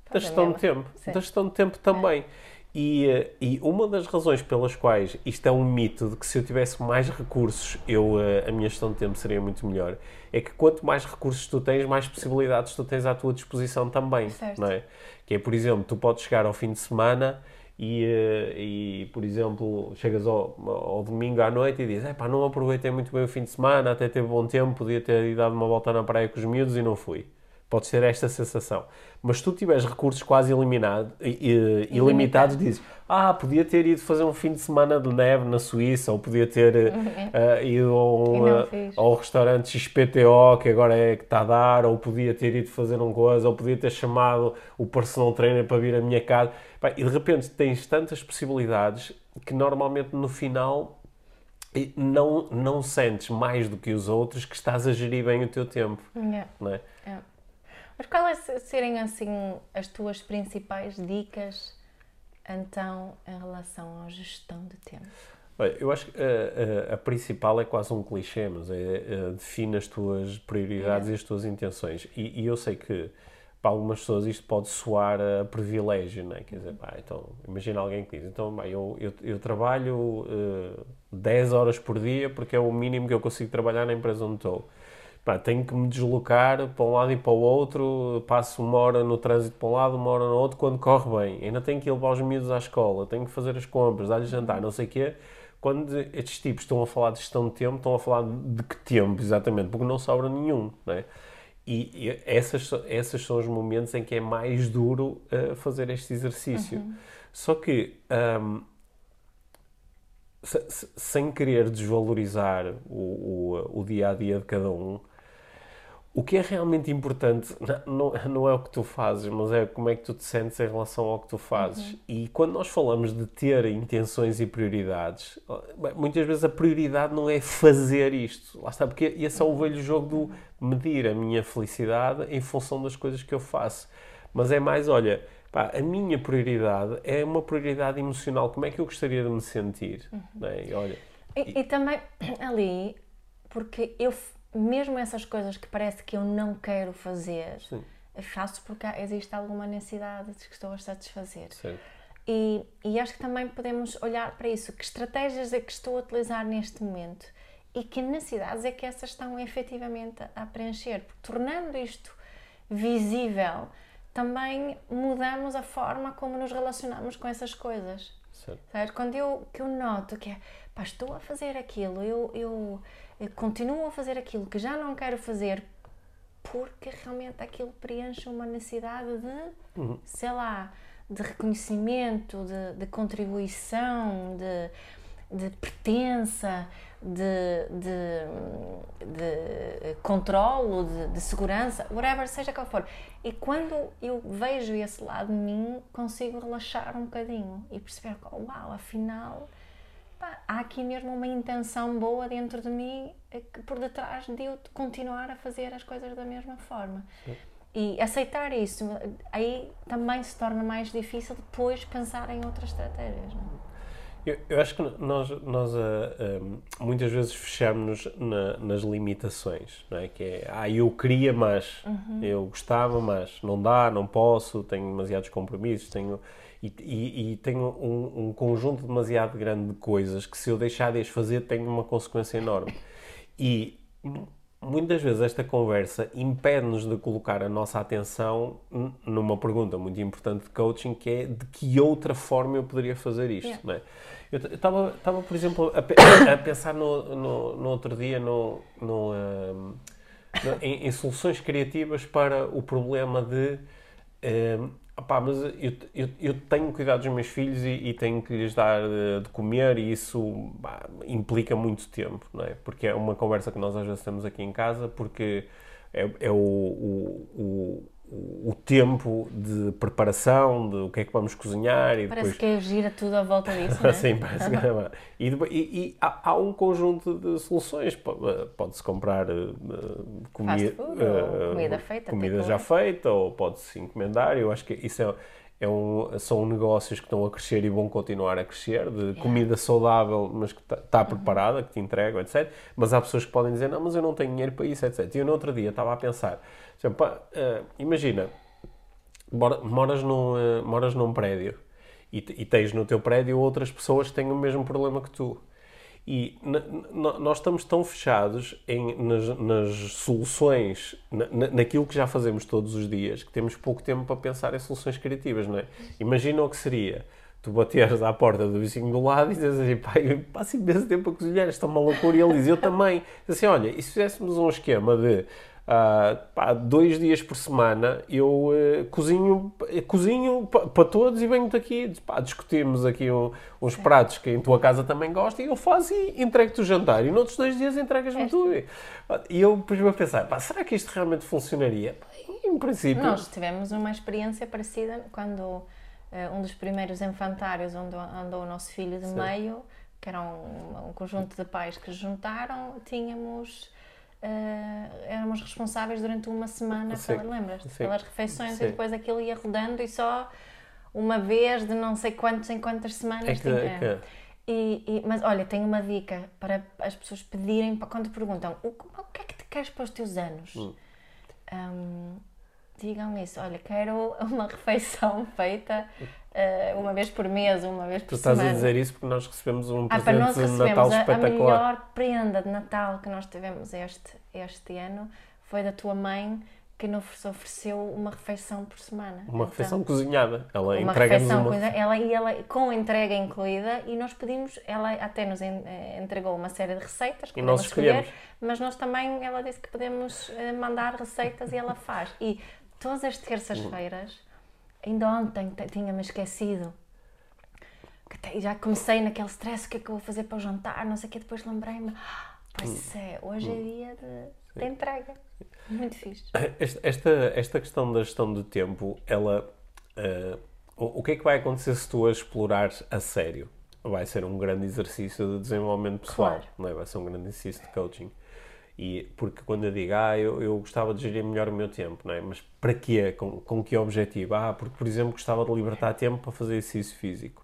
Da Pois é gestão de mesmo. tempo. Da gestão de tempo também. E, eh, e uma das razões pelas quais isto é um mito de que se eu tivesse mais recursos, eu, a minha gestão de tempo seria muito melhor, é que quanto mais recursos tu tens, mais possibilidades tu tens à tua disposição também. Certo. Não é? Que é, por exemplo, tu podes chegar ao fim de semana e, eh, e por exemplo, chegas ao, ao domingo à noite e dizes: pá, não aproveitei muito bem o fim de semana, até teve bom tempo, podia ter ido dado uma volta na praia com os miúdos e não fui. Podes ter esta sensação. Mas se tu tiveres recursos quase eliminado, i- i- ilimitados, dizes: Ah, podia ter ido fazer um fim de semana de neve na Suíça, ou podia ter eh, ido um, E fiz. ao restaurante XPTO, que agora é que está a dar, ou podia ter ido fazer uma coisa, ou podia ter chamado o personal trainer para vir à minha casa. E de repente tens tantas possibilidades que normalmente no final não, não sentes mais do que os outros que estás a gerir bem o teu tempo. Yeah. Não é? É. Mas quais serem assim as tuas principais dicas então em relação à gestão de tempo? Olha, eu acho que a, a- a principal é quase um clichê, mas é, é define as tuas prioridades e as tuas intenções. E, e eu sei que para algumas pessoas isto pode soar a privilégio, não é? Quer dizer, pá, então, imagina alguém que diz, então, pá, eu, eu, eu trabalho eh, 10 horas por dia porque é o mínimo que eu consigo trabalhar na empresa onde estou. Pá, tenho que me deslocar para um lado e para o outro, passo uma hora no trânsito para um lado, uma hora no outro, quando corre bem. Ainda tenho que ir levar os miúdos à escola, tenho que fazer as compras, dar-lhes jantar, não sei o quê. Quando estes tipos estão a falar de gestão de tempo, estão a falar de que tempo, exatamente, porque não sobra nenhum, não é? E, essas, esses são os momentos em que é mais duro eh, fazer este exercício. Só que, ahm, se- se- sem querer desvalorizar o, o, o dia a dia de cada um, o que é realmente importante não, não- é o que tu fazes, mas é como é que tu te sentes em relação ao que tu fazes. E quando nós falamos de ter intenções e prioridades, bem, muitas vezes a prioridade não é fazer isto. Lá está, porque esse é o velho jogo do medir a minha felicidade em função das coisas que eu faço. Mas é mais, olha, pá, a minha prioridade é uma prioridade emocional. Como é que eu gostaria de me sentir? É? E olha, E, e também ali, porque eu, mesmo essas coisas que parece que eu não quero fazer, Sim. faço porque existe alguma necessidade que estou a satisfazer. E, e acho que também podemos olhar para isso. Que estratégias é que estou a utilizar neste momento e que necessidades é que essas estão efetivamente a preencher? Porque tornando isto visível, também mudamos a forma como nos relacionamos com essas coisas. Certo? Quando eu, que eu noto que é, pá, estou a fazer aquilo, eu, eu, eu continuo a fazer aquilo que já não quero fazer porque realmente aquilo preenche uma necessidade de, sei lá, de reconhecimento, de, de contribuição, de, de pertença, de, de, de controlo, de, de segurança, whatever, seja qual for. E quando eu vejo esse lado de mim, consigo relaxar um bocadinho e perceber que, uau, afinal, pá, há aqui mesmo uma intenção boa dentro de mim eh, que por detrás de eu continuar a fazer as coisas da mesma forma. E aceitar isso, aí também se torna mais difícil depois pensar em outras estratégias. É? Eu, eu acho que nós, nós ah, ah, muitas vezes fechamos na- nas limitações, não é? Que é, ah, eu queria, mas eu gostava, mas não dá, não posso, tenho demasiados compromissos, tenho e, e- e tenho um, um conjunto demasiado grande de coisas que se eu deixar de as fazer tem uma consequência enorme. E mu- muitas vezes esta conversa impede-nos de colocar a nossa atenção numa pergunta muito importante de coaching que é de que outra forma eu poderia fazer isto, Yeah. não é? Eu estava, por exemplo, a, pe- a pensar no, no, no outro dia no, no, no- em, em soluções criativas para o problema de ahm, opá, mas eu, eu, eu tenho cuidar dos meus filhos e, e tenho que lhes dar eh, de comer e isso pá, implica muito tempo, não é? Porque é uma conversa que nós às vezes temos aqui em casa porque é, é o, o, o tempo de preparação, de o que é que vamos cozinhar e Parece depois... que gira tudo à volta disso, não é? Sim, parece que é. E, depois- e- e há, há um conjunto de soluções. Po- Pode-se comprar eh, comida, food ou comida feita, comida take já feita, ou pode-se encomendar. Eu acho que isso é, é um, são negócios que estão a crescer e vão continuar a crescer, de comida saudável, mas que está Uhum. preparada, que te entregam, etc. Mas há pessoas que podem dizer, não, mas eu não tenho dinheiro para isso, etc. E eu no outro dia estava a pensar, exemplo, eh, imagina, Mora- moras num, eh, moras num prédio E, e tens no teu prédio outras pessoas que têm o mesmo problema que tu. E nós estamos tão fechados em, nas, nas soluções, na, naquilo que já fazemos todos os dias, que temos pouco tempo para pensar em soluções criativas, não é? Imagina o que seria tu bateres à porta do vizinho do lado e dizes assim, pá, eu passo imenso tempo a cozinhar, isto é uma loucura. E ele diz, eu também. Diz assim, olha, e se fizéssemos um esquema de Uh, pá, dois dias por semana eu uh, cozinho, cozinho para todos e venho-te aqui, pá, discutimos aqui um, uns pratos que em tua casa também gosta e eu faço e entrego-te o jantar e noutros dois dias entregas-me tu. E eu depois-me a pensar, pá, será que isto realmente funcionaria? Em princípio... Nós tivemos uma experiência parecida quando uh, um dos primeiros infantários onde andou o nosso filho de Sim. meio, que era um, um conjunto de pais que juntaram, tínhamos uh, éramos responsáveis durante uma semana, lembras-te? Pelas refeições Sim. e depois aquilo ia rodando e só uma vez de não sei quantos em quantas semanas. É que, tinha... é que... E, e, mas olha, tenho uma dica para as pessoas pedirem, quando perguntam o, o que é que te queres para os teus anos? Hum. Um, digam isso, olha, quero uma refeição feita uh, uma vez por mês, uma vez por tu semana. Tu estás a dizer isso porque nós recebemos um ah, presente de Natal a, espetacular. A melhor prenda de Natal que nós tivemos este, este ano foi da tua mãe que nos ofereceu uma refeição por semana. Uma então, refeição cozinhada. Ela entrega-nos uma... Coisa, ela, e ela com entrega incluída e nós pedimos, ela até nos eh, entregou uma série de receitas que podemos escolher, mas nós também, ela disse que podemos eh, mandar receitas e ela faz. E todas as terças-feiras ainda ontem tinha-me esquecido. Já comecei naquele stress, o que é que eu vou fazer para o jantar, não sei o que, depois lembrei-me. Ah, pois hum. é, hoje é hum. dia de, de entrega. Muito fixe. Esta, esta questão da gestão do tempo, ela. Uh, o, o que é que vai acontecer se tu a explorar a sério? Vai ser um grande exercício de desenvolvimento pessoal, claro. não é? Vai ser um grande exercício de coaching. E, porque quando eu digo, ah, eu, eu gostava de gerir melhor o meu tempo, não é? Mas para quê? Com, com que objetivo? Ah, porque, por exemplo, gostava de libertar tempo para fazer exercício físico.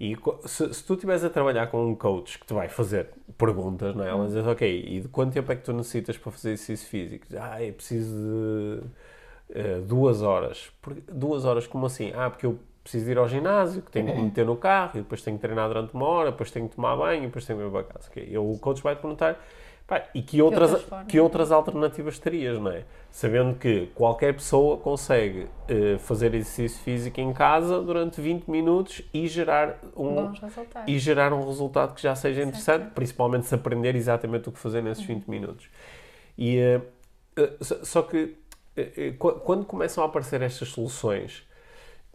E se, se tu estiveres a trabalhar com um coach que te vai fazer perguntas, não é? Ela diz, ok, e de quanto tempo é que tu necessitas para fazer exercício físico? Ah, é preciso de uh, duas horas. Por, duas horas como assim? Ah, porque eu preciso ir ao ginásio, que tenho que me meter no carro, e depois tenho que treinar durante uma hora, depois tenho que tomar banho, depois tenho que ir para casa. Okay. O coach vai te perguntar Pá, e que outras, que outras, que outras alternativas terias, não é? Sabendo que qualquer pessoa consegue uh, fazer exercício físico em casa durante 20 minutos e gerar um, e gerar um resultado que já seja interessante, certo. principalmente se aprender exatamente o que fazer nesses uhum. 20 minutos. E, uh, uh, só que quando começam a aparecer estas soluções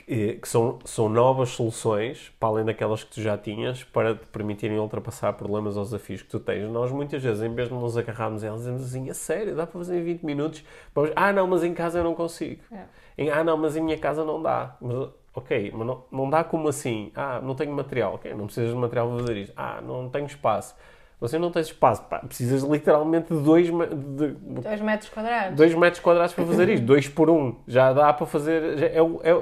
que são, são novas soluções, para além daquelas que tu já tinhas, para te permitirem ultrapassar problemas ou desafios que tu tens. Nós, muitas vezes, em vez de nos agarrarmos a elas, dizemos assim, a sério, dá para fazer em 20 minutos? Vamos, ah, não, mas em casa eu não consigo. É. Em, ah, não, mas em minha casa não dá. Mas, ok, mas não, não dá como assim? Ah, não tenho material. Ok, não precisas de material para fazer isto. Ah, não tenho espaço. Você não tem espaço, pá, precisas literalmente de 2 de, metros quadrados. 2 metros quadrados para fazer isto, 2 por 1. Um. Já dá para fazer. Já é, é,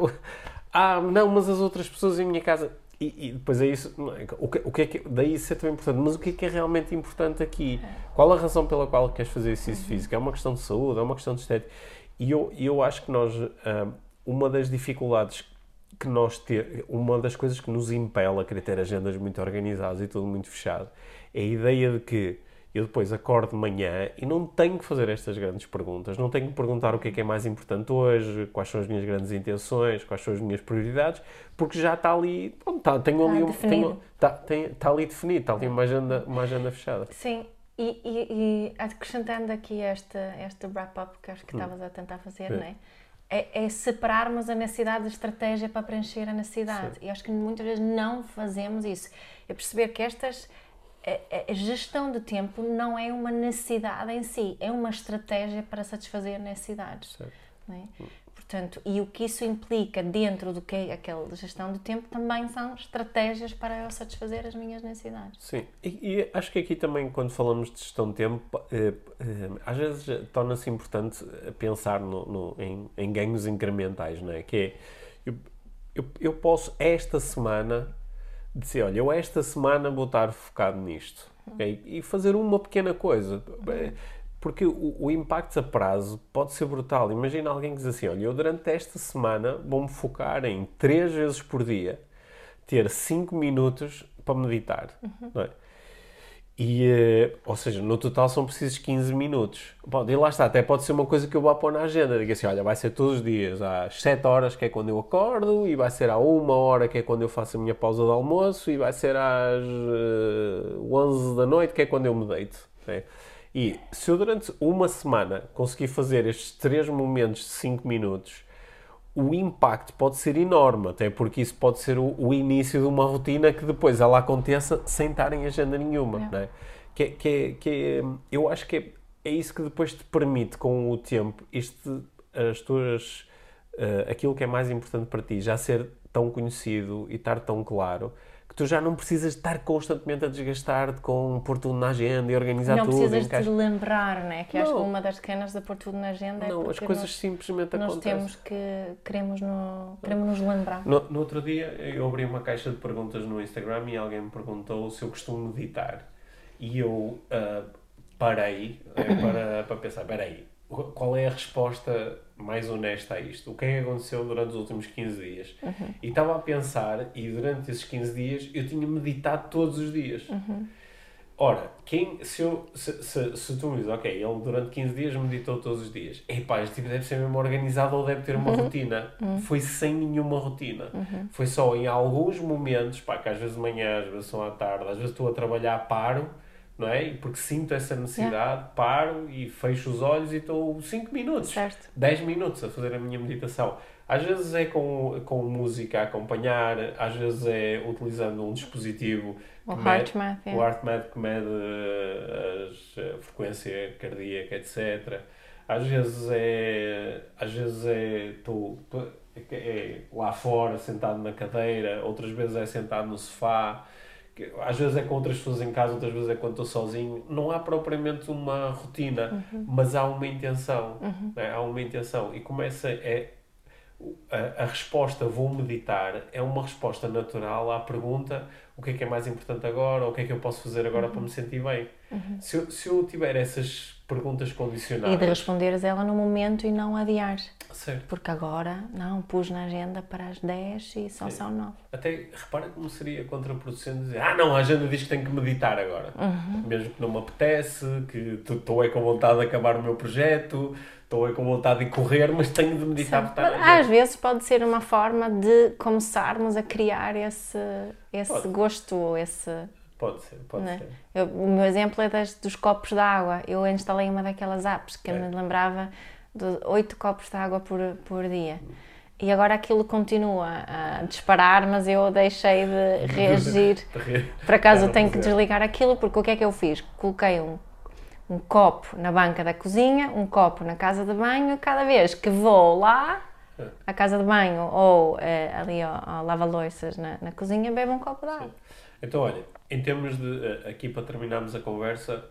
ah, não, mas as outras pessoas em minha casa. E, e depois é isso. É? O que, o que é que, daí isso é tão importante. Mas o que é que é realmente importante aqui? Qual a razão pela qual queres fazer exercício uhum. físico? É uma questão de saúde? É uma questão de estética? E eu, eu acho que nós. Ah, uma das dificuldades que nós ter, uma das coisas que nos impele a querer ter agendas muito organizadas e tudo muito fechado, é a ideia de que eu depois acordo de manhã e não tenho que fazer estas grandes perguntas. Não tenho que perguntar o que é que é mais importante hoje, quais são as minhas grandes intenções, quais são as minhas prioridades, porque já está ali, bom, está, tenho ali um, tenho, está, tem, está ali definido, está ali uma agenda, uma agenda fechada. Sim, e, e, e acrescentando aqui este, este wrap-up que acho que hum. estavas a tentar fazer, Sim. não é? É, é, separarmos a necessidade de estratégia para preencher a necessidade. Sim. E acho que muitas vezes não fazemos isso. É perceber que estas a, gestão de tempo não é uma necessidade em si, é uma estratégia para satisfazer necessidades. É? Portanto, e o que isso implica dentro do que é aquela gestão de tempo também são estratégias para eu satisfazer as minhas necessidades. Sim, e, e acho que aqui também, quando falamos de gestão de tempo, eh, eh, às vezes torna-se importante pensar no, no, em, em, ganhos incrementais, não é? Que é, eu, eu, eu posso esta semana dizer, olha, eu esta semana vou estar focado nisto. Okay? E fazer uma pequena coisa. Porque o, o, impacto a prazo pode ser brutal. Imagina alguém que diz assim, olha, eu durante esta semana vou-me focar em três vezes por dia ter 5 minutos para meditar. Não é? E, eh, ou seja, no total são precisos 15 minutos. Bom, e lá está, até pode ser uma coisa que eu vou pôr na agenda. Diga assim, olha, vai ser todos os dias, às 7 horas, que é quando eu acordo, e vai ser à 1 hora, que é quando eu faço a minha pausa de almoço, e vai ser às uh, 11 da noite, que é quando eu me deito. né? E se eu durante uma semana conseguir fazer estes três momentos de 5 minutos, o impacto pode ser enorme, até porque isso pode ser o, o início de uma rotina que depois ela aconteça sem estar em agenda nenhuma. É. não é? Que, é- que, é- que eu acho que é, é isso que depois te permite, com o tempo, isto, as tuas, eh, aquilo que é mais importante para ti já ser tão conhecido e estar tão claro que tu já não precisas estar constantemente a desgastar-te com pôr tudo na agenda e organizar não tudo. precisas encaixa- de lembrar, né? Que acho que Não. uma das cenas de pôr tudo na agenda é Não, as porque coisas nós, simplesmente nós acontecem. temos que queremos, no, queremos nos lembrar. No, no outro dia eu abri uma caixa de perguntas no Instagram e alguém me perguntou se eu costumo meditar. E eu ah, parei eh, para, para pensar, peraí, qual é a resposta mais honesta a isto? O que é que aconteceu durante os últimos 15 dias? E estava a pensar, e durante esses 15 dias eu tinha meditado todos os dias. Ora, quem, se, eu, se, se, se tu me dizes, ok, ele durante 15 dias meditou todos os dias, epá, este tipo deve ser mesmo organizado ou deve ter uma rotina. Foi sem nenhuma rotina. Foi só em alguns momentos, pá, que às vezes de manhã, às vezes são à tarde, às vezes estou a trabalhar, paro, não é? Porque sinto essa necessidade, paro e fecho os olhos e estou 5 minutos, Certo. 10 minutos a fazer a minha meditação. Às vezes é com, com música a acompanhar, às vezes é utilizando um dispositivo O HeartMath, é. o HeartMath que mede eh, as- a frequência cardíaca, etc. Às vezes é. Às vezes é. Estou é, é lá fora, sentado na cadeira, outras vezes é sentado no sofá. Que- Às vezes é com outras pessoas em casa, outras vezes é quando estou sozinho. Não há propriamente uma rotina, mas há uma intenção. né? Há uma intenção. E começa. É, a, a resposta vou meditar é uma resposta natural à pergunta o que é que é mais importante agora, ou o que é que eu posso fazer agora para me sentir bem. Se, eu, se eu tiver essas perguntas E de condicionadas, responderes ela no momento e não adiar. certo. Porque agora, não, pus na agenda para as 10 e só são 9. Até repara como seria contraproducente dizer ah não, a agenda diz que tenho que meditar agora. Uhum. Mesmo que não me apetece, que estou aí com vontade de acabar o meu projeto, estou aí com vontade de correr, mas tenho de meditar na Às vezes pode ser uma forma de começarmos a criar esse, esse Pode. gosto, esse. Pode ser, pode né? ser. Eu- o meu exemplo é das, dos copos de água. Eu instalei uma daquelas apps que É. me lembrava de 8 copos de água por, por dia. E agora aquilo continua a disparar, mas eu deixei de reagir. Por acaso eu tenho que desligar aquilo, porque o que é que eu fiz? Coloquei um, um copo na banca da cozinha, um copo na casa de banho, cada vez que vou lá, É. à casa de banho ou eh, ali ao, ao lava-loiças na, na cozinha, bebo um copo de água. Então, olha, em termos de. eh, Aqui para terminarmos a conversa,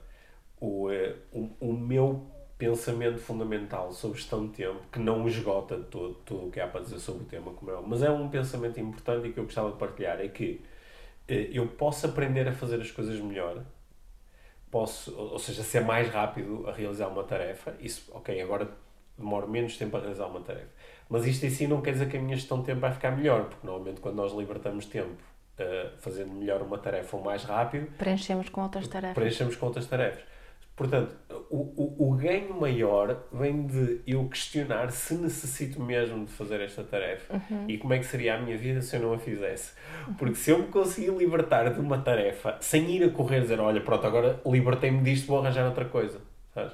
o, eh, o, o meu pensamento fundamental sobre gestão de tempo, que não esgota todo, tudo o que há para dizer sobre o tema, como é, mas é um pensamento importante e que eu gostava de partilhar, é que eu posso aprender a fazer as coisas melhor, posso, ou seja, ser mais rápido a realizar uma tarefa, isso, ok, agora demoro menos tempo a realizar uma tarefa. Mas isto em si não quer dizer que a minha gestão de tempo vai ficar melhor, porque normalmente quando nós libertamos tempo eh, fazendo melhor uma tarefa ou mais rápido, Preenchemos com outras tarefas. preenchemos com outras tarefas. Portanto, o, o, o ganho maior vem de eu questionar se necessito mesmo de fazer esta tarefa e como é que seria a minha vida se eu não a fizesse. Porque se eu me conseguir libertar de uma tarefa sem ir a correr dizer, olha, pronto, agora libertei-me disto, vou arranjar outra coisa. Sabes?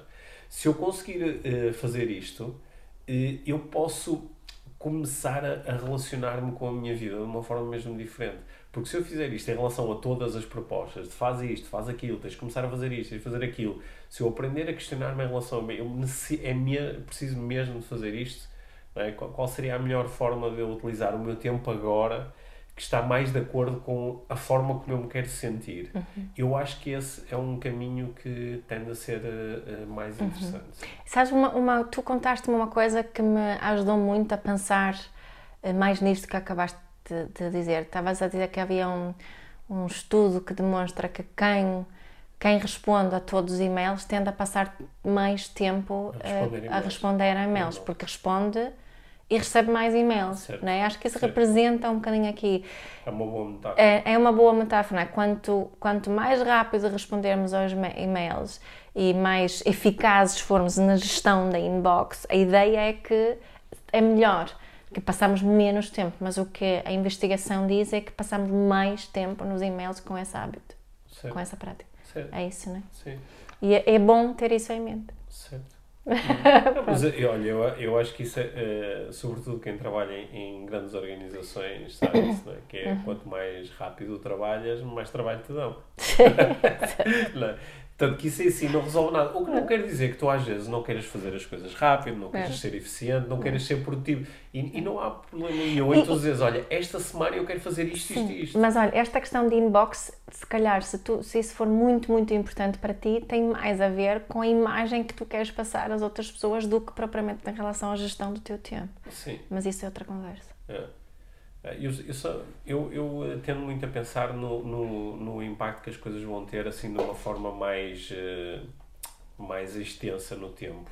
Se eu conseguir eh, fazer isto, eh, eu posso começar a, a relacionar-me com a minha vida de uma forma mesmo diferente. Porque se eu fizer isto em relação a todas as propostas, de faz isto, faz aquilo, tens de começar a fazer isto, tens de fazer aquilo, se eu aprender a questionar-me em relação a mim, eu é minha, preciso mesmo de fazer isto, é? qual, seria a melhor forma de eu utilizar o meu tempo agora que está mais de acordo com a forma como eu me quero sentir? Eu acho que esse é um caminho que tende a ser eh, mais interessante. Sabes, uma, uma- tu contaste-me uma coisa que me ajudou muito a pensar eh, mais nisto que acabaste de, de dizer. Estavas a dizer que havia um, um estudo que demonstra que quem, quem responde a todos os e-mails tende a passar mais tempo A eh, responder a e-mails. responder a e-mails, porque responde e recebe mais e-mails. Certo. Não é? Acho que isso Certo. representa um bocadinho aqui. É uma boa metáfora. É, é uma boa metáfora. é? Quanto, quanto mais rápido respondermos aos ma- e-mails e mais eficazes formos na gestão da inbox, a ideia é que é melhor, que passamos menos tempo. Mas o que a investigação diz é que passamos mais tempo nos e-mails com esse hábito, Certo. com essa prática. Certo. É isso, não é? Sim. E é, é bom ter isso em mente. Certo. Mas eh, olha, eu, eu acho que isso é, eh, sobretudo quem trabalha em, em grandes organizações sabe isso, é? Que é quanto mais rápido trabalhas, mais trabalho te dão. é? Portanto, que isso em si não resolve nada. O que não quer dizer que tu às vezes não queiras fazer as coisas rápido, não queiras É. ser eficiente, não queiras ser produtivo. E, e não há problema nenhum em tu dizes, olha, esta semana eu quero fazer isto, isto e isto. Mas olha, esta questão de inbox, se calhar, se, tu, se isso for muito, muito importante para ti, tem mais a ver com a imagem que tu queres passar às outras pessoas do que propriamente em relação à gestão do teu tempo. Sim. Mas isso é outra conversa. É. É, Eu, eu, eu, eh, tendo muito a pensar no, no, no impacto que as coisas vão ter assim de uma forma mais, eh, mais extensa no tempo.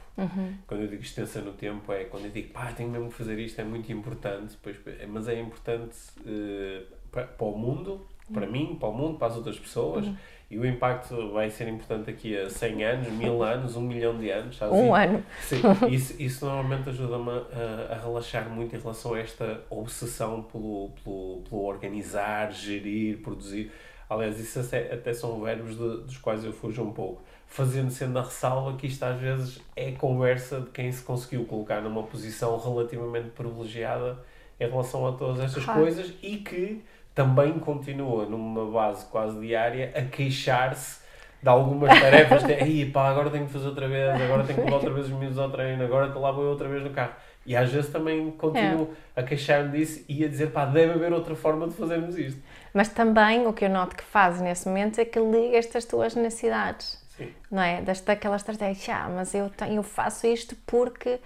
Quando eu digo extensa no tempo é quando eu digo pá, tenho mesmo que fazer isto, é muito importante, pois, eh, mas é importante eh, para, para o mundo, para mim, para o mundo, para as outras pessoas. E o impacto vai ser importante daqui a 100 anos, mil anos, um milhão de anos. sabes? Um ano. Sim, isso, isso normalmente ajuda-me a, a relaxar muito em relação a esta obsessão pelo, pelo, pelo organizar, gerir, produzir. Aliás, isso até, até são verbos de- dos quais eu fujo um pouco. Fazendo sendo a ressalva que isto às vezes é conversa de quem se conseguiu colocar numa posição relativamente privilegiada em relação a todas estas Claro. coisas e que também continua numa base quase diária a queixar-se de algumas tarefas de "Ei, pá, agora tenho que fazer outra vez, agora tenho que levar outra vez os miúdos ao treino, agora lá vou eu outra vez no carro. E às vezes também continuo a queixar-me disso e a dizer, pá, deve haver outra forma de fazermos isto. Mas também o que eu noto que fazes nesse momento é que ligas as tuas necessidades. Sim. Não é? Daquela estratégia, ah, mas eu, tenho, eu faço isto porque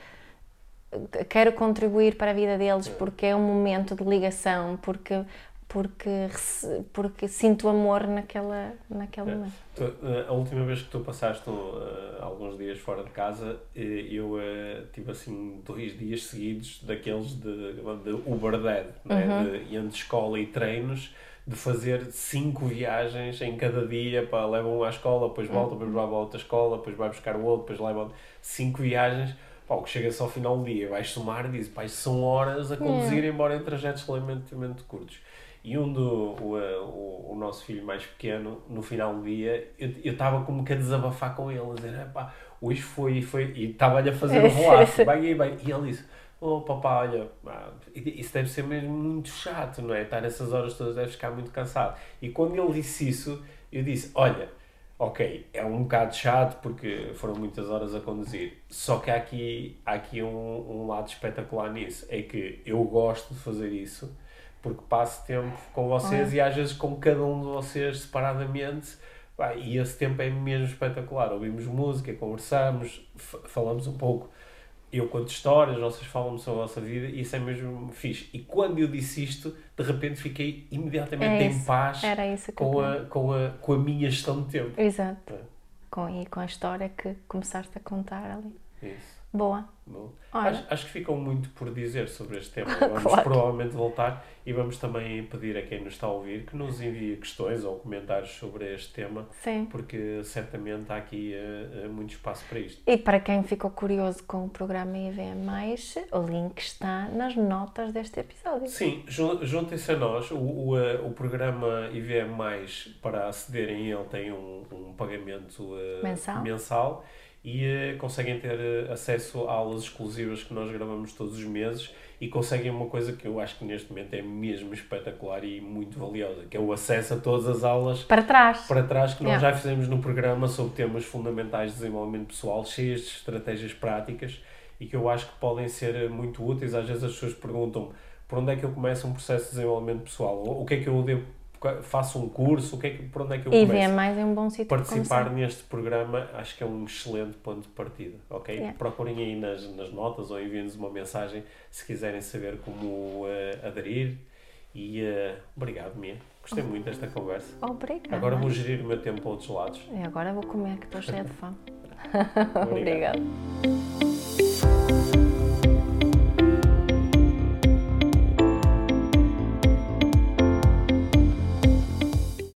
quero contribuir para a vida deles, porque é um momento de ligação, porque, porque, porque sinto amor naquela, naquele É. momento. Tu, eh, a última vez que tu passaste eh, alguns dias fora de casa, eh, eu eh, tive assim dois dias seguidos daqueles de, de Uber Dead, né? de, entre escola e treinos, de fazer cinco viagens em cada dia, para levam um à escola, depois volta, depois vai para outra escola, depois vai buscar o outro, depois levam cinco viagens. Pá, o que chega-se ao final do dia, vais somar e dizes, são horas a conduzir, embora em trajetos relativamente curtos. E um do o, eh, o, o nosso filho mais pequeno, no final do dia, eu estava como que a desabafar com ele, a dizer, pá, hoje foi, foi, e estava-lhe a fazer o relato, bem e bem. E ele disse, oh papá, olha, isso deve ser mesmo muito chato, não é? Estar essas horas todas deve ficar muito cansado. E quando ele disse isso, eu disse, olha, ok, é um bocado chato porque foram muitas horas a conduzir. Só que há aqui, há aqui um, um lado espetacular nisso. É que eu gosto de fazer isso porque passo tempo com vocês e às vezes com cada um de vocês separadamente. pá, E esse tempo é mesmo espetacular. Ouvimos música, conversamos, fa- falamos um pouco. Eu conto histórias, vocês falam sobre a vossa vida e isso é mesmo fixe. E quando eu disse isto, de repente fiquei imediatamente É em paz com a, com, a, com a minha gestão de tempo. Exato. É. Com, e com a história que começaste a contar ali. Isso. Boa. Acho, acho que ficou muito por dizer sobre este tema. Vamos Claro. provavelmente voltar e vamos também pedir a quem nos está a ouvir que nos envie questões ou comentários sobre este tema, Sim. porque certamente há aqui eh, muito espaço para isto. E para quem ficou curioso com o programa IVM, o link está nas notas deste episódio. Sim, jun- juntem-se a nós. O, o, eh, o programa IVM, para acederem a ele, tem um, um pagamento eh, Mensal. mensal e eh, conseguem ter eh, acesso a aulas exclusivas que nós gravamos todos os meses e conseguem uma coisa que eu acho que neste momento é mesmo espetacular e muito valiosa, que é o acesso a todas as aulas Para trás. para trás que nós já fizemos no programa sobre temas fundamentais de desenvolvimento pessoal, cheias de estratégias práticas e que eu acho que podem ser muito úteis. Às vezes as pessoas perguntam por onde é que eu começo um processo de desenvolvimento pessoal, o que é que eu devo, faço um curso, o que é que, por onde é que eu E começo? mais é um bom sítio para Participar neste programa acho que é um excelente ponto de partida, ok? Yeah. Procurem aí nas, nas notas ou enviem-nos uma mensagem se quiserem saber como eh, aderir e eh, obrigado, Mia. Gostei muito desta conversa. Obrigada. Agora vou gerir o meu tempo a outros lados. E agora vou comer, que estou cheia de fome. Obrigado. Obrigada.